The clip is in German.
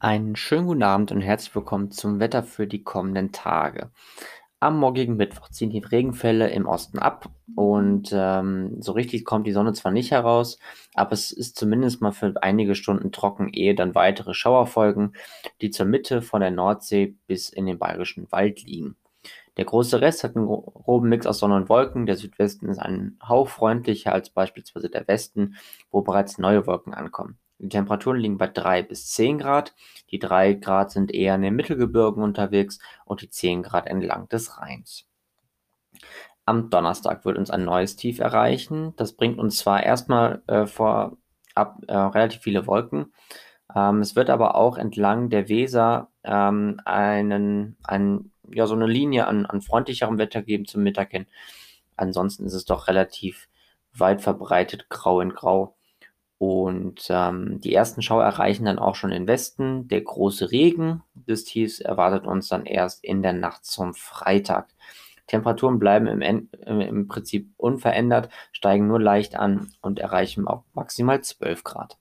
Einen schönen guten Abend und herzlich willkommen zum Wetter für die kommenden Tage. Am morgigen Mittwoch ziehen die Regenfälle im Osten ab und ähm, so richtig kommt die Sonne zwar nicht heraus, aber es ist zumindest mal für einige Stunden trocken, ehe dann weitere Schauer folgen, die zur Mitte von der Nordsee bis in den Bayerischen Wald liegen. Der große Rest hat einen groben Mix aus Sonne und Wolken. Der Südwesten ist ein Hauch freundlicher als beispielsweise der Westen, wo bereits neue Wolken ankommen. Die Temperaturen liegen bei 3 bis 10 Grad. Die 3 Grad sind eher in den Mittelgebirgen unterwegs und die 10 Grad entlang des Rheins. Am Donnerstag wird uns ein neues Tief erreichen. Das bringt uns zwar erstmal äh, vorab äh, relativ viele Wolken, ähm, es wird aber auch entlang der Weser ähm, einen, einen, ja, so eine Linie an, an freundlicherem Wetter geben zum Mittag hin. Ansonsten ist es doch relativ weit verbreitet grau in grau. Und ähm, die ersten Schauer erreichen dann auch schon den Westen. Der große Regen des Tiefs erwartet uns dann erst in der Nacht zum Freitag. Temperaturen bleiben im, im Prinzip unverändert, steigen nur leicht an und erreichen auch maximal 12 Grad.